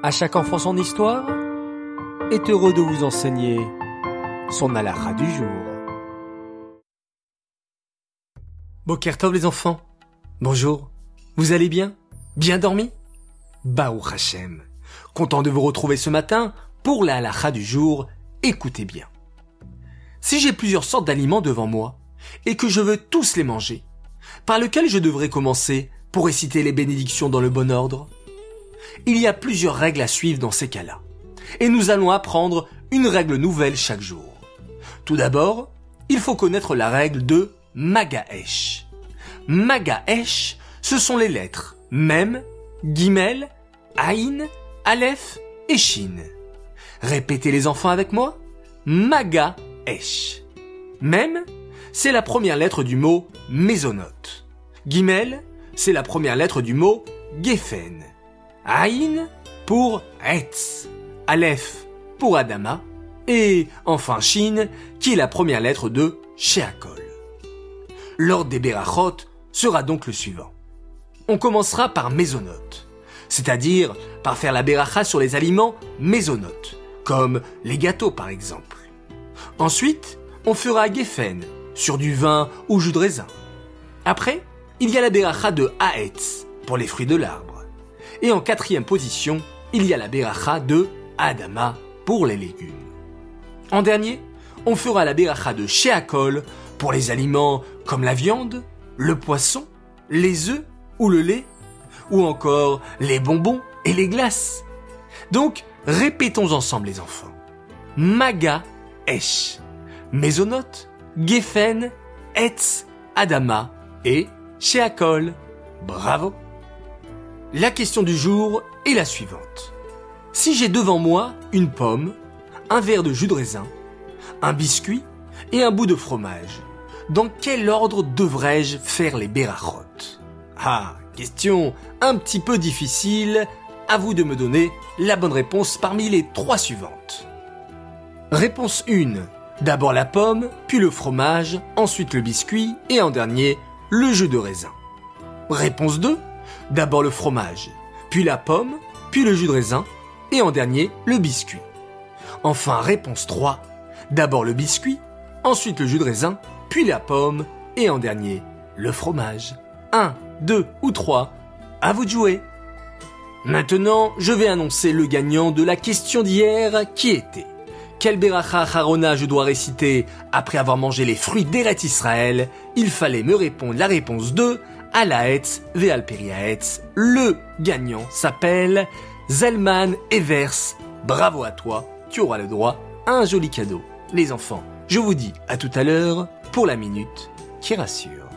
À chaque enfant son histoire est heureux de vous enseigner son alara du jour. Bokertov les enfants, bonjour, vous allez bien? Bien dormi? Baou Hashem, content de vous retrouver ce matin pour la du jour, écoutez bien. Si j'ai plusieurs sortes d'aliments devant moi et que je veux tous les manger, par lequel je devrais commencer pour réciter les bénédictions dans le bon ordre? Il y a plusieurs règles à suivre dans ces cas-là. Et nous allons apprendre une règle nouvelle chaque jour. Tout d'abord, il faut connaître la règle de Magaesh. Magaesh, ce sont les lettres Mem, Gimel, Aïn, Aleph et Shin. Répétez les enfants avec moi. Magaesh. Mem, c'est la première lettre du mot mésonote. Gimel, c'est la première lettre du mot Geffen. Aïn pour Etz. Aleph pour Adama. Et enfin Shin, qui est la première lettre de Sheakol. L'ordre des Berachot sera donc le suivant. On commencera par mésonote, c'est-à-dire par faire la beracha sur les aliments mésonotes, comme les gâteaux par exemple. Ensuite, on fera Geffen, sur du vin ou jus de raisin. Après, il y a la beracha de Haetz pour les fruits de l'arbre. Et en quatrième position, il y a la beracha de Adama pour les légumes. En dernier, on fera la beracha de Sheakol pour les aliments comme la viande, le poisson, les œufs ou le lait, ou encore les bonbons et les glaces. Donc, répétons ensemble les enfants. Maga Esh, Mésonote, Geffen, Etz, Adama et Sheakol. Bravo La question du jour est la suivante. Si j'ai devant moi une pomme, un verre de jus de raisin, un biscuit et un bout de fromage, dans quel ordre devrais-je faire les berachot Ah, question un petit peu difficile, à vous de me donner la bonne réponse parmi les trois suivantes. Réponse 1. D'abord la pomme, puis le fromage, ensuite le biscuit et en dernier le jus de raisin. Réponse 2. D'abord le fromage, puis la pomme, puis le jus de raisin, et en dernier le biscuit. Enfin, réponse 3. D'abord le biscuit, ensuite le jus de raisin, puis la pomme, et en dernier le fromage. 1, 2 ou 3, à vous de jouer. Maintenant, je vais annoncer le gagnant de la question d'hier qui était quel beracha harona je dois réciter? Après avoir mangé les fruits d'Eret Israël Il fallait me répondre la réponse 2 Alaetz Vealperiaetz. Le gagnant s'appelle Zelman Evers. Bravo à toi, tu auras le droit à un joli cadeau. Les enfants, je vous dis à tout à l'heure pour la minute qui rassure.